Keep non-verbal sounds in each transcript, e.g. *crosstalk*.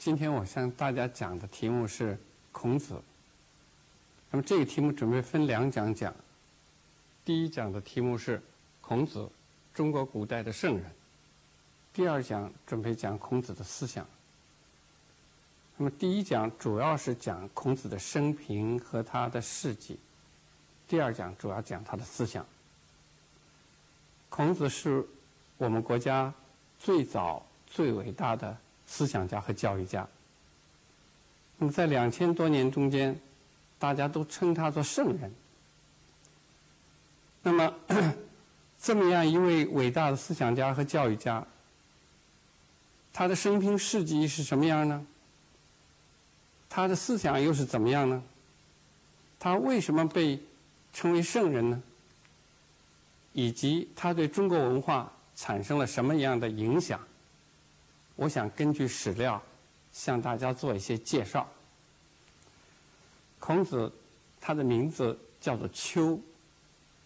今天我向大家讲的题目是孔子。那么这个题目准备分两讲讲。第一讲的题目是孔子，中国古代的圣人。第二讲准备讲孔子的思想。那么第一讲主要是讲孔子的生平和他的事迹，第二讲主要讲他的思想。孔子是我们国家最早最伟大的思想家和教育家。那么在两千多年中间，大家都称他做圣人。那么 *clears throat* 这么样一位伟大的思想家和教育家，他的生平事迹是什么样呢？他的思想又是怎么样呢？他为什么被称为圣人呢？以及他对中国文化产生了什么样的影响？我想根据史料向大家做一些介绍。孔子，他的名字叫做丘，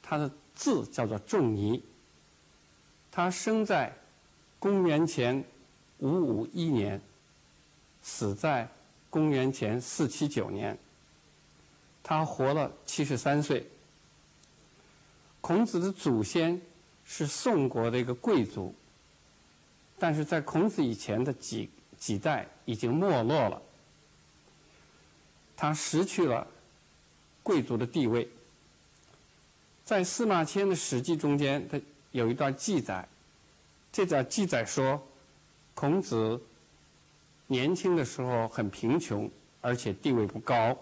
他的字叫做仲尼。他生在公元前五五一年，死在。公元前四七九年，他活了七十三岁。孔子的祖先是宋国的一个贵族，但是在孔子以前的几几代已经没落了，他失去了贵族的地位。在司马迁的《史记》中间，他有一段记载，这段记载说，孔子。年轻的时候很贫穷，而且地位不高。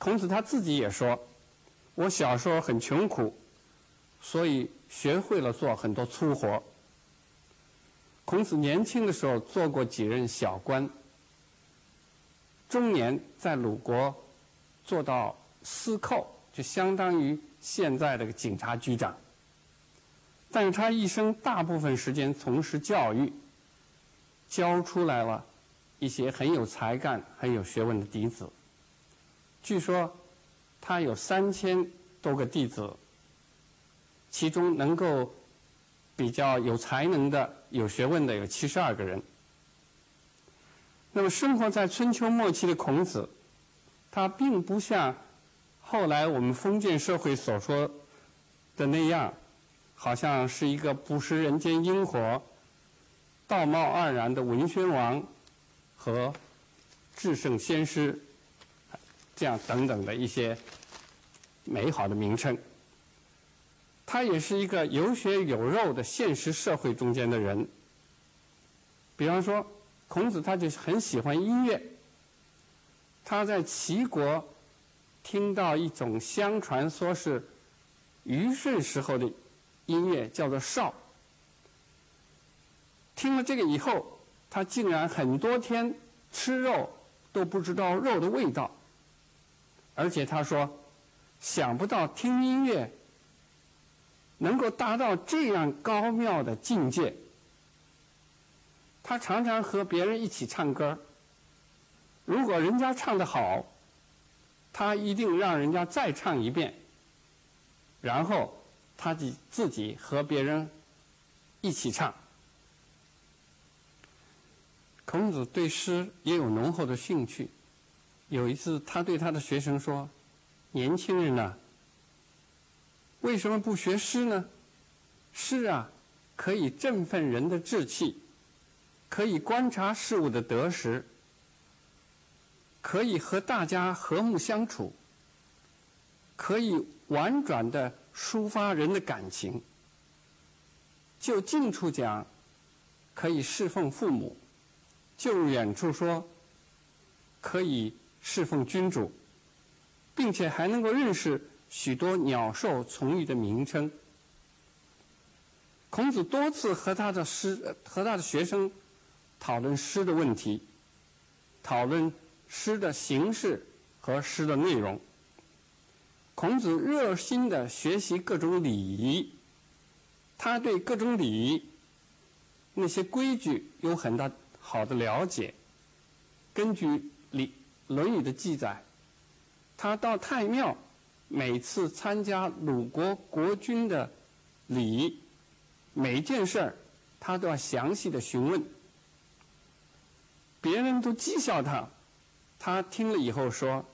孔子他自己也说：“我小时候很穷苦，所以学会了做很多粗活。”孔子年轻的时候做过几任小官，中年在鲁国做到司寇，就相当于现在的警察局长。但是他一生大部分时间从事教育。教出来了一些很有才干、很有学问的弟子。据说他有三千多个弟子，其中能够比较有才能的、有学问的有七十二个人。那么，生活在春秋末期的孔子，他并不像后来我们封建社会所说的那样，好像是一个不食人间烟火。道貌岸然的文宣王和至圣先师，这样等等的一些美好的名称。他也是一个有血有肉的现实社会中间的人。比方说，孔子他就很喜欢音乐。他在齐国听到一种相传说是虞舜时候的音乐，叫做韶。听了这个以后，他竟然很多天吃肉都不知道肉的味道，而且他说，想不到听音乐能够达到这样高妙的境界。他常常和别人一起唱歌，如果人家唱的好，他一定让人家再唱一遍，然后他自自己和别人一起唱。孔子对诗也有浓厚的兴趣。有一次，他对他的学生说：“年轻人呐，为什么不学诗呢？诗啊，可以振奋人的志气，可以观察事物的得失，可以和大家和睦相处，可以婉转的抒发人的感情。就近处讲，可以侍奉父母。”就远处说，可以侍奉君主，并且还能够认识许多鸟兽虫鱼的名称。孔子多次和他的诗和他的学生讨论诗的问题，讨论诗的形式和诗的内容。孔子热心的学习各种礼仪，他对各种礼仪那些规矩有很大。好的了解。根据《礼论语》的记载，他到太庙，每次参加鲁国国君的礼，每件事儿，他都要详细的询问。别人都讥笑他，他听了以后说：“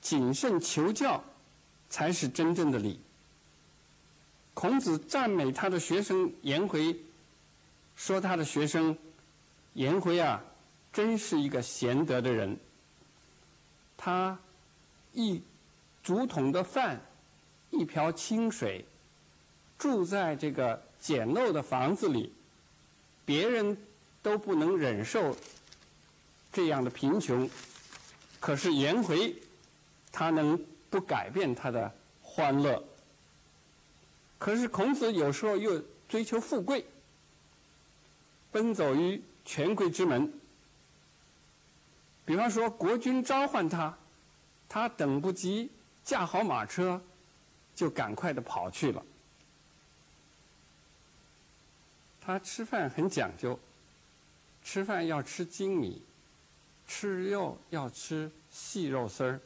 谨慎求教，才是真正的礼。”孔子赞美他的学生颜回，说他的学生颜回啊，真是一个贤德的人。他一竹筒的饭，一瓢清水，住在这个简陋的房子里，别人都不能忍受这样的贫穷，可是颜回他能不改变他的欢乐。可是孔子有时候又追求富贵，奔走于权贵之门。比方说，国君召唤他，他等不及驾好马车，就赶快的跑去了。他吃饭很讲究，吃饭要吃精米，吃肉要吃细肉丝儿。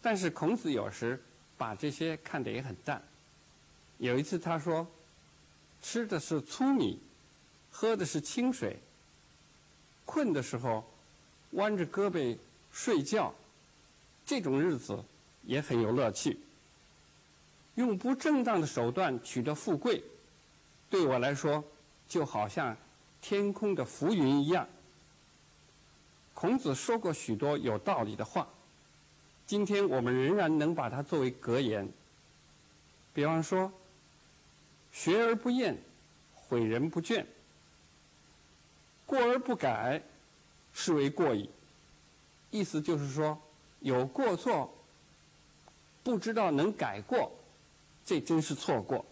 但是孔子有时把这些看得也很淡。有一次，他说：“吃的是粗米，喝的是清水。困的时候，弯着胳膊睡觉，这种日子也很有乐趣。用不正当的手段取得富贵，对我来说，就好像天空的浮云一样。”孔子说过许多有道理的话，今天我们仍然能把它作为格言。比方说。学而不厌，诲人不倦；过而不改，是为过矣。意思就是说，有过错，不知道能改过，这真是错过。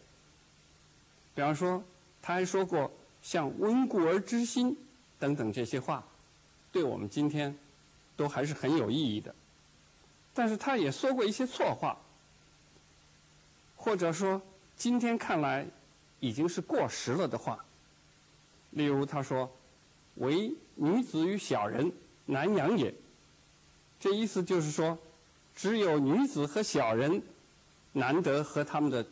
比方说，他还说过像“温故而知新”等等这些话，对我们今天都还是很有意义的。但是他也说过一些错话，或者说。今天看来已经是过时了的话，例如他说：“唯女子与小人，难养也。”这意思就是说，只有女子和小人难得和他们的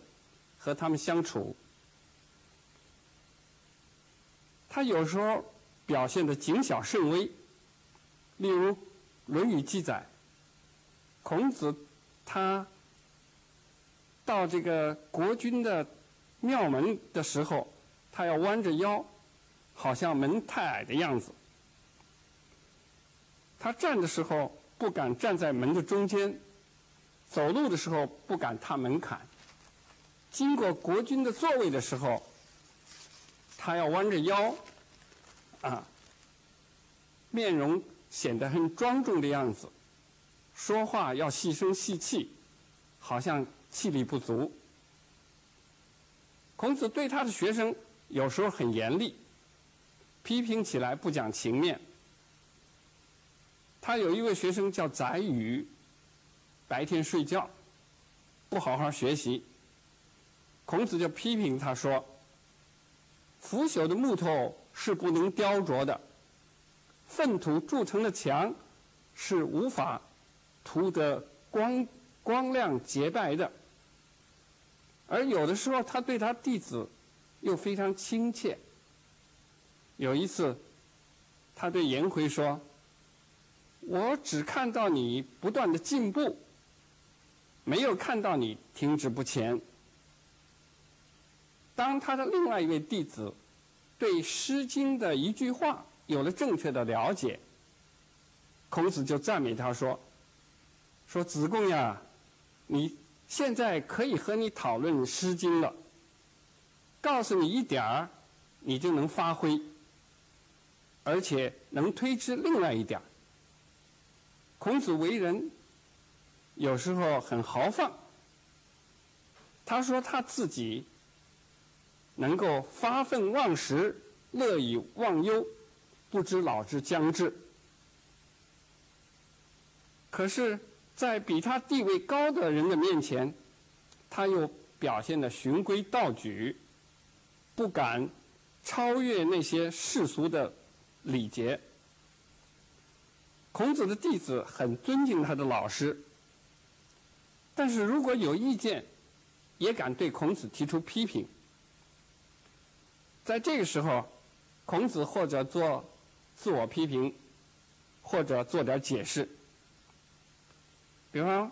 和他们相处。他有时候表现的谨小慎微，例如《论语》记载，孔子他。到这个国君的庙门的时候，他要弯着腰，好像门太矮的样子。他站的时候不敢站在门的中间，走路的时候不敢踏门槛。经过国君的座位的时候，他要弯着腰，啊，面容显得很庄重的样子，说话要细声细气，好像。气力不足，孔子对他的学生有时候很严厉，批评起来不讲情面。他有一位学生叫宰予，白天睡觉，不好好学习，孔子就批评他说：“腐朽的木头是不能雕琢的，粪土铸成的墙是无法涂得光光亮洁白的。”而有的时候，他对他弟子又非常亲切。有一次，他对颜回说：“我只看到你不断的进步，没有看到你停止不前。”当他的另外一位弟子对《诗经》的一句话有了正确的了解，孔子就赞美他说：“说子贡呀，你。”现在可以和你讨论《诗经》了。告诉你一点儿，你就能发挥，而且能推知另外一点儿。孔子为人有时候很豪放。他说他自己能够发愤忘食，乐以忘忧，不知老之将至。可是。在比他地位高的人的面前，他又表现的循规蹈矩，不敢超越那些世俗的礼节。孔子的弟子很尊敬他的老师，但是如果有意见，也敢对孔子提出批评。在这个时候，孔子或者做自我批评，或者做点解释。比方，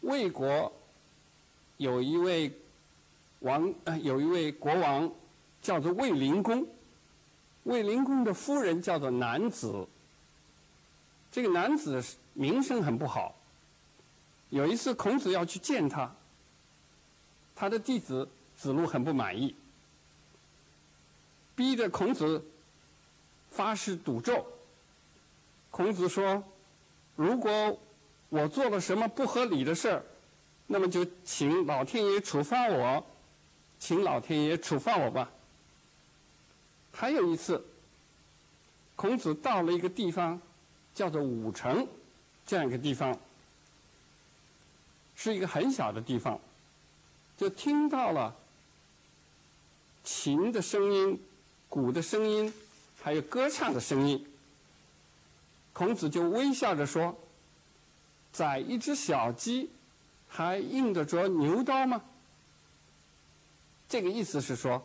魏国有一位王，有一位国王叫做魏灵公，魏灵公的夫人叫做南子。这个男子名声很不好。有一次，孔子要去见他，他的弟子子路很不满意，逼着孔子发誓赌咒。孔子说：“如果我做了什么不合理的事儿，那么就请老天爷处罚我，请老天爷处罚我吧。”还有一次，孔子到了一个地方。叫做武城，这样一个地方，是一个很小的地方，就听到了琴的声音、鼓的声音，还有歌唱的声音。孔子就微笑着说：“宰一只小鸡，还用得着牛刀吗？”这个意思是说，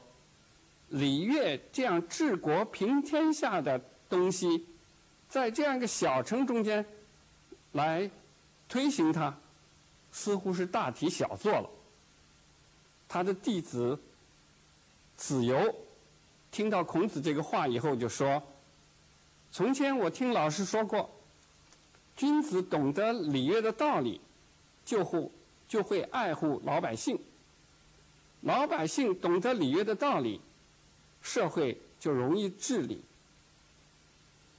礼乐这样治国平天下的东西。在这样一个小城中间，来推行它，似乎是大题小做了。他的弟子子游听到孔子这个话以后，就说：“从前我听老师说过，君子懂得礼乐的道理，就会就会爱护老百姓；老百姓懂得礼乐的道理，社会就容易治理。”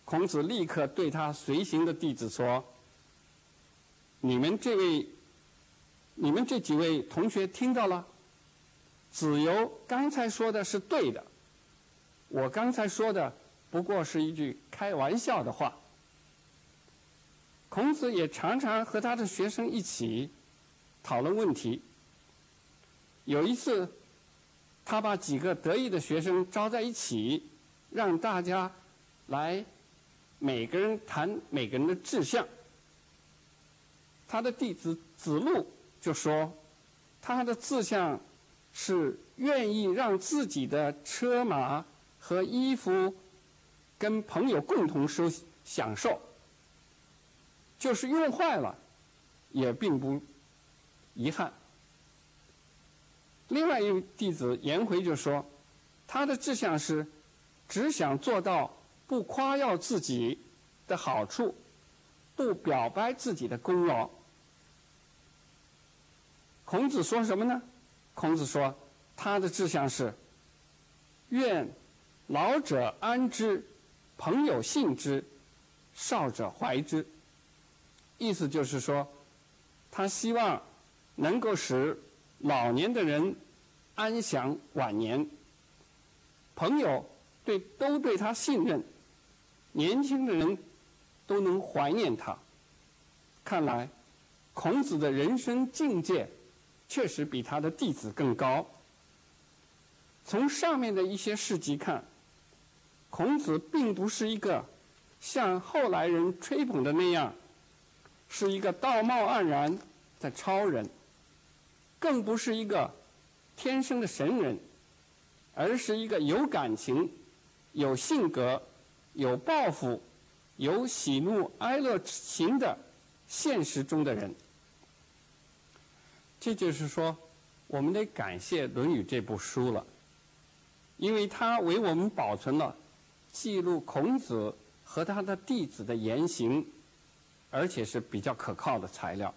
孔子立刻对他随行的弟子说：“你们这位，你们这几位同学听到了？子游刚才说的是对的，我刚才说的不过是一句开玩笑的话。”孔子也常常和他的学生一起讨论问题。有一次，他把几个得意的学生招在一起，让大家来。每个人谈每个人的志向，他的弟子子路就说，他的志向是愿意让自己的车马和衣服跟朋友共同收享受，就是用坏了也并不遗憾。另外一位弟子颜回就说，他的志向是只想做到。不夸耀自己的好处，不表白自己的功劳。孔子说什么呢？孔子说，他的志向是：愿老者安之，朋友信之，少者怀之。意思就是说，他希望能够使老年的人安享晚年，朋友对都对他信任。年轻的人都能怀念他。看来，孔子的人生境界确实比他的弟子更高。从上面的一些事迹看，孔子并不是一个像后来人吹捧的那样，是一个道貌岸然的超人，更不是一个天生的神人，而是一个有感情、有性格。有抱负、有喜怒哀乐之情的现实中的人，这就是说，我们得感谢《论语》这部书了，因为它为我们保存了记录孔子和他的弟子的言行，而且是比较可靠的材料。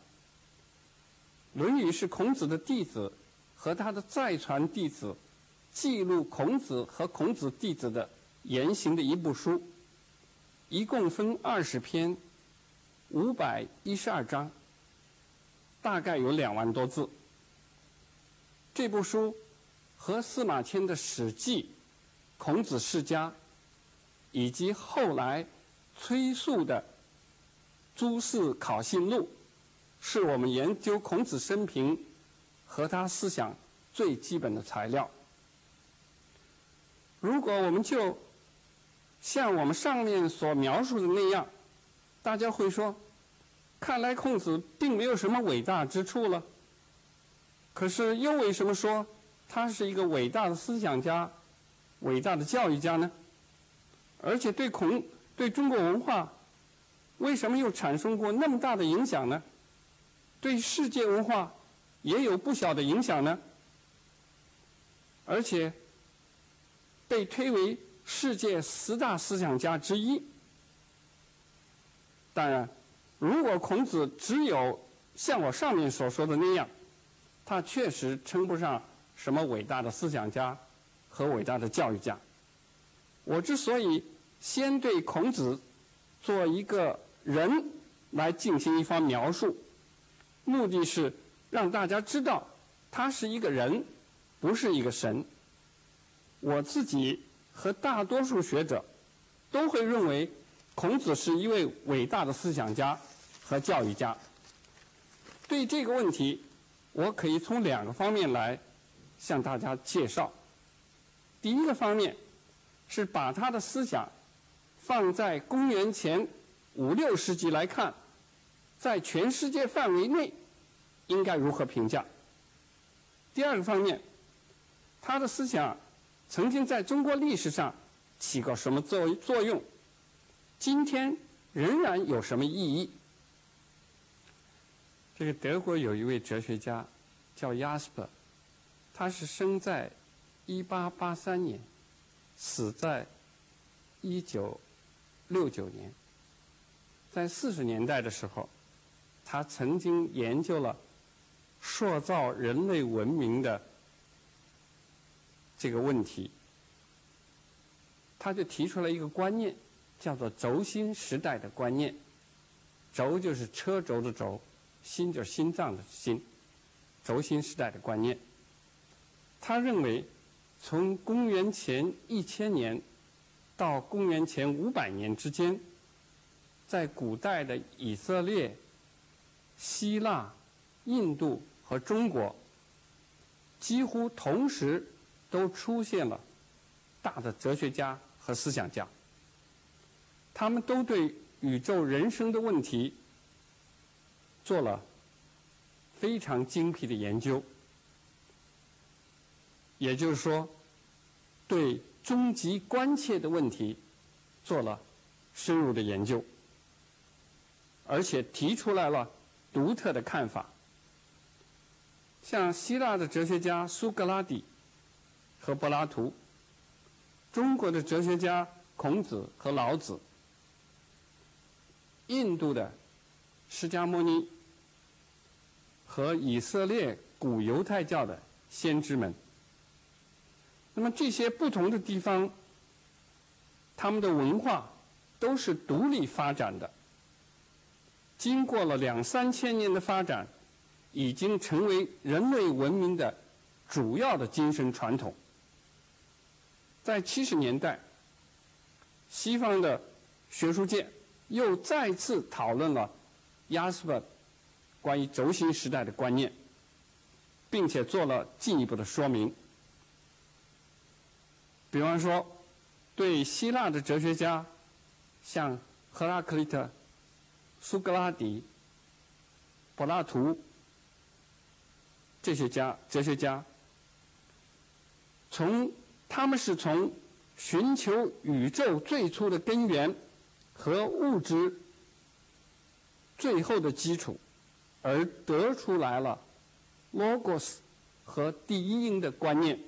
《论语》是孔子的弟子和他的再传弟子记录孔子和孔子弟子的。言行的一部书，一共分二十篇，五百一十二章，大概有两万多字。这部书和司马迁的《史记》《孔子世家》，以及后来崔述的《诸事考信录》，是我们研究孔子生平和他思想最基本的材料。如果我们就像我们上面所描述的那样，大家会说：“看来孔子并没有什么伟大之处了。”可是又为什么说他是一个伟大的思想家、伟大的教育家呢？而且对孔对中国文化，为什么又产生过那么大的影响呢？对世界文化也有不小的影响呢？而且被推为世界十大思想家之一。当然，如果孔子只有像我上面所说的那样，他确实称不上什么伟大的思想家和伟大的教育家。我之所以先对孔子做一个人来进行一番描述，目的是让大家知道他是一个人，不是一个神。我自己和大多数学者都会认为孔子是一位伟大的思想家和教育家。对这个问题，我可以从两个方面来向大家介绍。第一个方面。是把他的思想放在公元前五六世纪来看，在全世界范围内应该如何评价？第二个方面，他的思想曾经在中国历史上起过什么作作用？今天仍然有什么意义？这个德国有一位哲学家叫亚斯伯，他是生在一八八三年。死在一九六九年，在四十年代的时候，他曾经研究了塑造人类文明的这个问题，他就提出了一个观念，叫做“轴心时代”的观念。轴就是车轴的轴，心就是心脏的心，轴心时代的观念。他认为。从公元前一千年到公元前五百年之间，在古代的以色列、希腊、印度和中国，几乎同时都出现了大的哲学家和思想家。他们都对宇宙人生的问题做了非常精辟的研究。也就是说，对终极关切的问题做了深入的研究，而且提出来了独特的看法。像希腊的哲学家苏格拉底和柏拉图，中国的哲学家孔子和老子，印度的释迦牟尼和以色列古犹太教的先知们。那么这些不同的地方，他们的文化都是独立发展的，经过了两三千年的发展，已经成为人类文明的主要的精神传统。在七十年代，西方的学术界又再次讨论了亚斯伯关于轴心时代的观念，并且做了进一步的说明。比方说，对希腊的哲学家，像赫拉克利特、苏格拉底、柏拉图这些家哲学家，从他们是从寻求宇宙最初的根源和物质最后的基础，而得出来了 logos 和第一因的观念。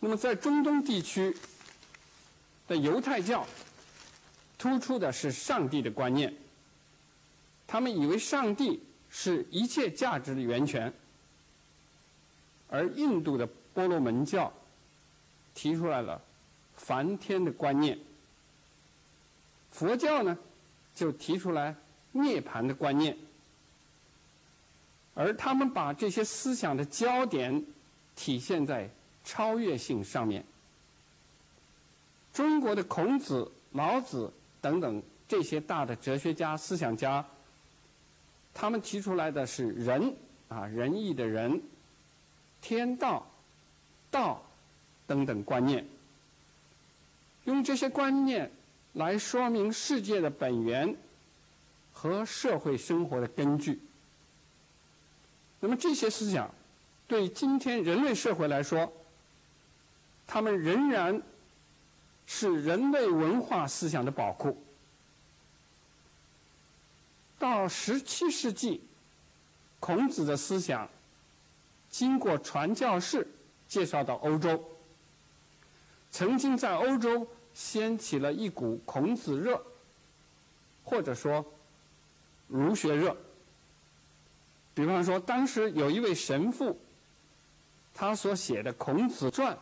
那么，在中东地区的犹太教，突出的是上帝的观念。他们以为上帝是一切价值的源泉，而印度的波罗门教提出来了梵天的观念。佛教呢，就提出来涅槃的观念，而他们把这些思想的焦点体现在。超越性上面，中国的孔子、老子等等这些大的哲学家、思想家，他们提出来的是仁啊，仁义的仁，天道、道等等观念，用这些观念来说明世界的本源和社会生活的根据。那么这些思想对今天人类社会来说，他们仍然是人类文化思想的宝库。到十七世纪，孔子的思想经过传教士介绍到欧洲，曾经在欧洲掀起了一股孔子热，或者说儒学热。比方说，当时有一位神父，他所写的《孔子传》，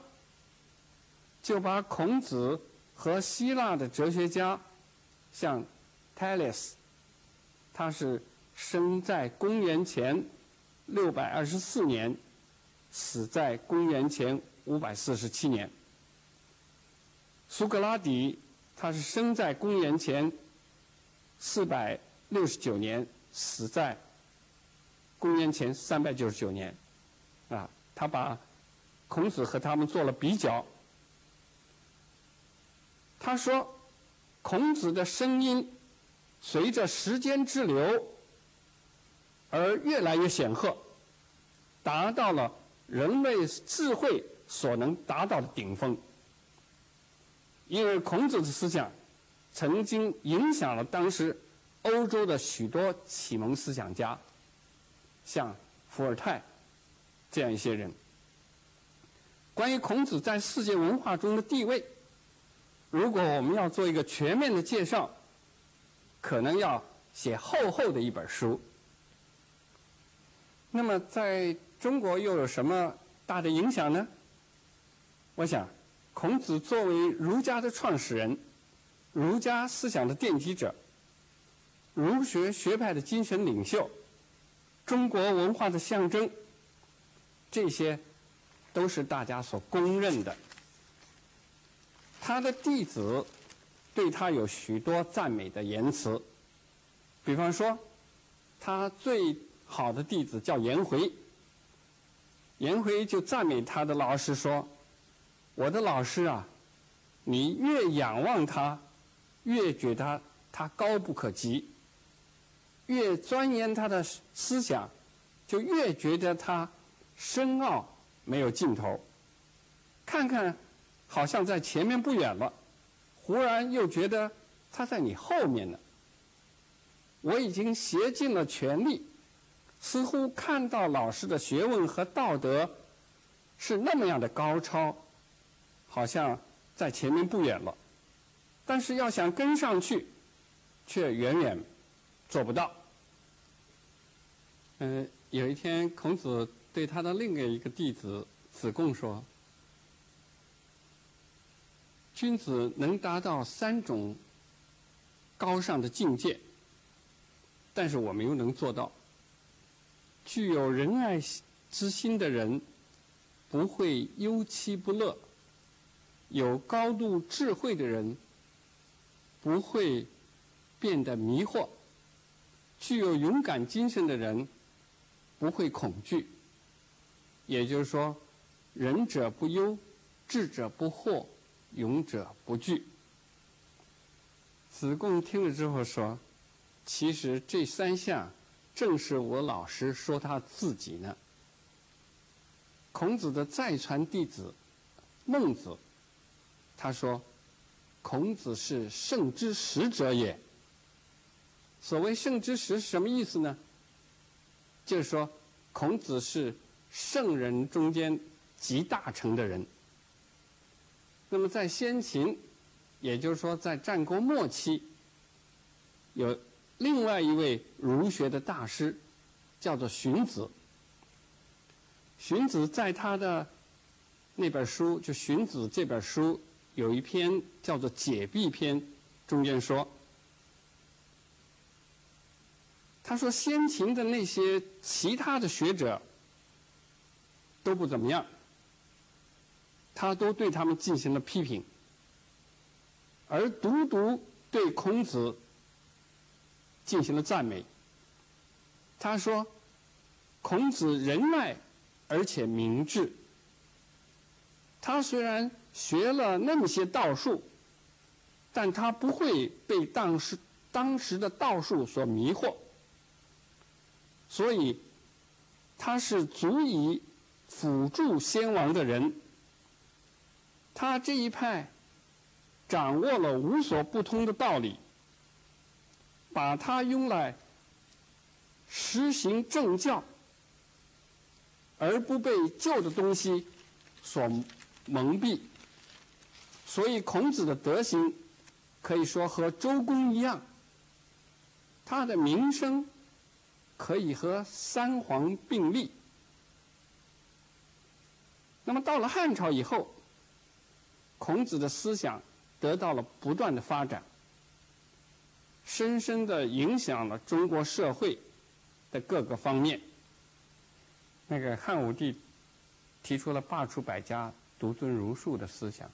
就把孔子和希腊的哲学家，像 Thales。他是生在公元前六百二十四年，死在公元前五百四十七年。苏格拉底，他是生在公元前四百六十九年，死在公元前三百九十九年。啊，他把孔子和他们做了比较。他说，孔子的声音。随着时间之流而越来越显赫，达到了人类智慧所能达到的顶峰。因为孔子的思想曾经影响了当时欧洲的许多启蒙思想家，像伏尔泰这样一些人。关于孔子在世界文化中的地位，如果我们要做一个全面的介绍。可能要写厚厚的一本书。那么，在中国又有什么大的影响呢？我想，孔子作为儒家的创始人，儒家思想的奠基者，儒学学派的精神领袖，中国文化的象征，这些都是大家所公认的。他的弟子。对他有许多赞美的言辞，比方说，他最好的弟子叫颜回，颜回就赞美他的老师说：“我的老师啊，你越仰望他，越觉得他高不可及；越钻研他的思想，就越觉得他深奥没有尽头。看看，好像在前面不远了。”忽然又觉得他在你后面呢。我已经竭尽了全力，似乎看到老师的学问和道德是那么样的高超，好像在前面不远了。但是要想跟上去，却远远做不到。嗯，有一天，孔子对他的另外一个弟子子贡说。君子能达到三种高尚的境界，但是我们又能做到。具有仁爱之心的人不会忧戚不乐；有高度智慧的人不会变得迷惑；具有勇敢精神的人不会恐惧。也就是说，仁者不忧，智者不惑。勇者不惧。子贡听了之后说：“其实这三项正是我老师说他自己呢。”孔子的再传弟子孟子，他说：“孔子是圣之实者也。”所谓圣之实是什么意思呢？就是说，孔子是圣人中间集大成的人。那么在先秦，也就是说在战国末期，有另外一位儒学的大师，叫做荀子。荀子在他的那本书，就《荀子》这本书，有一篇叫做《解蔽篇》，中间说，他说先秦的那些其他的学者都不怎么样。他都对他们进行了批评，而独独对孔子进行了赞美。他说：“孔子仁爱而且明智。他虽然学了那么些道术，但他不会被当时当时的道术所迷惑，所以他是足以辅助先王的人。”他这一派掌握了无所不通的道理，把它用来实行政教，而不被旧的东西所蒙蔽。所以，孔子的德行可以说和周公一样，他的名声可以和三皇并立。那么，到了汉朝以后，孔子的思想得到了不断的发展，深深的影响了中国社会的各个方面。那个汉武帝提出了罢黜百家，独尊儒术的思想。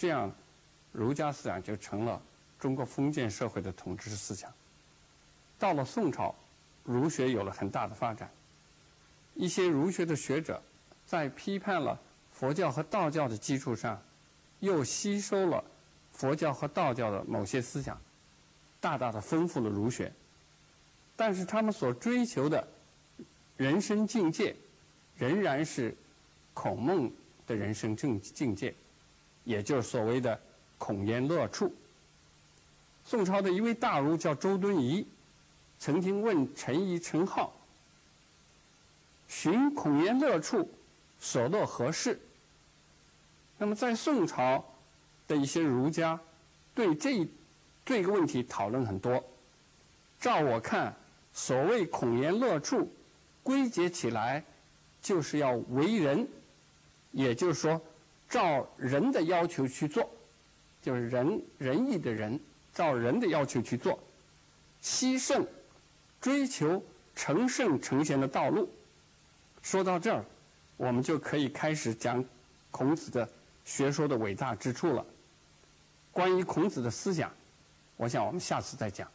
这样，儒家思想就成了中国封建社会的统治思想。到了宋朝，儒学有了很大的发展。一些儒学的学者在批判了佛教和道教的基础上，又吸收了佛教和道教的某些思想，大大的丰富了儒学。但是他们所追求的人生境界，仍然是孔孟的人生境境界。也就是所谓的“孔颜乐处”。宋朝的一位大儒叫周敦颐，曾经问陈颐、陈浩：“寻孔颜乐处，所乐何事？”那么，在宋朝的一些儒家对这这个问题讨论很多。照我看，所谓“孔颜乐处”，归结起来就是要为人，也就是说。照人的要求去做，就是仁仁义的人，照人的要求去做，牺牲，追求成圣成贤的道路。说到这儿，我们就可以开始讲孔子的学说的伟大之处了。关于孔子的思想，我想我们下次再讲。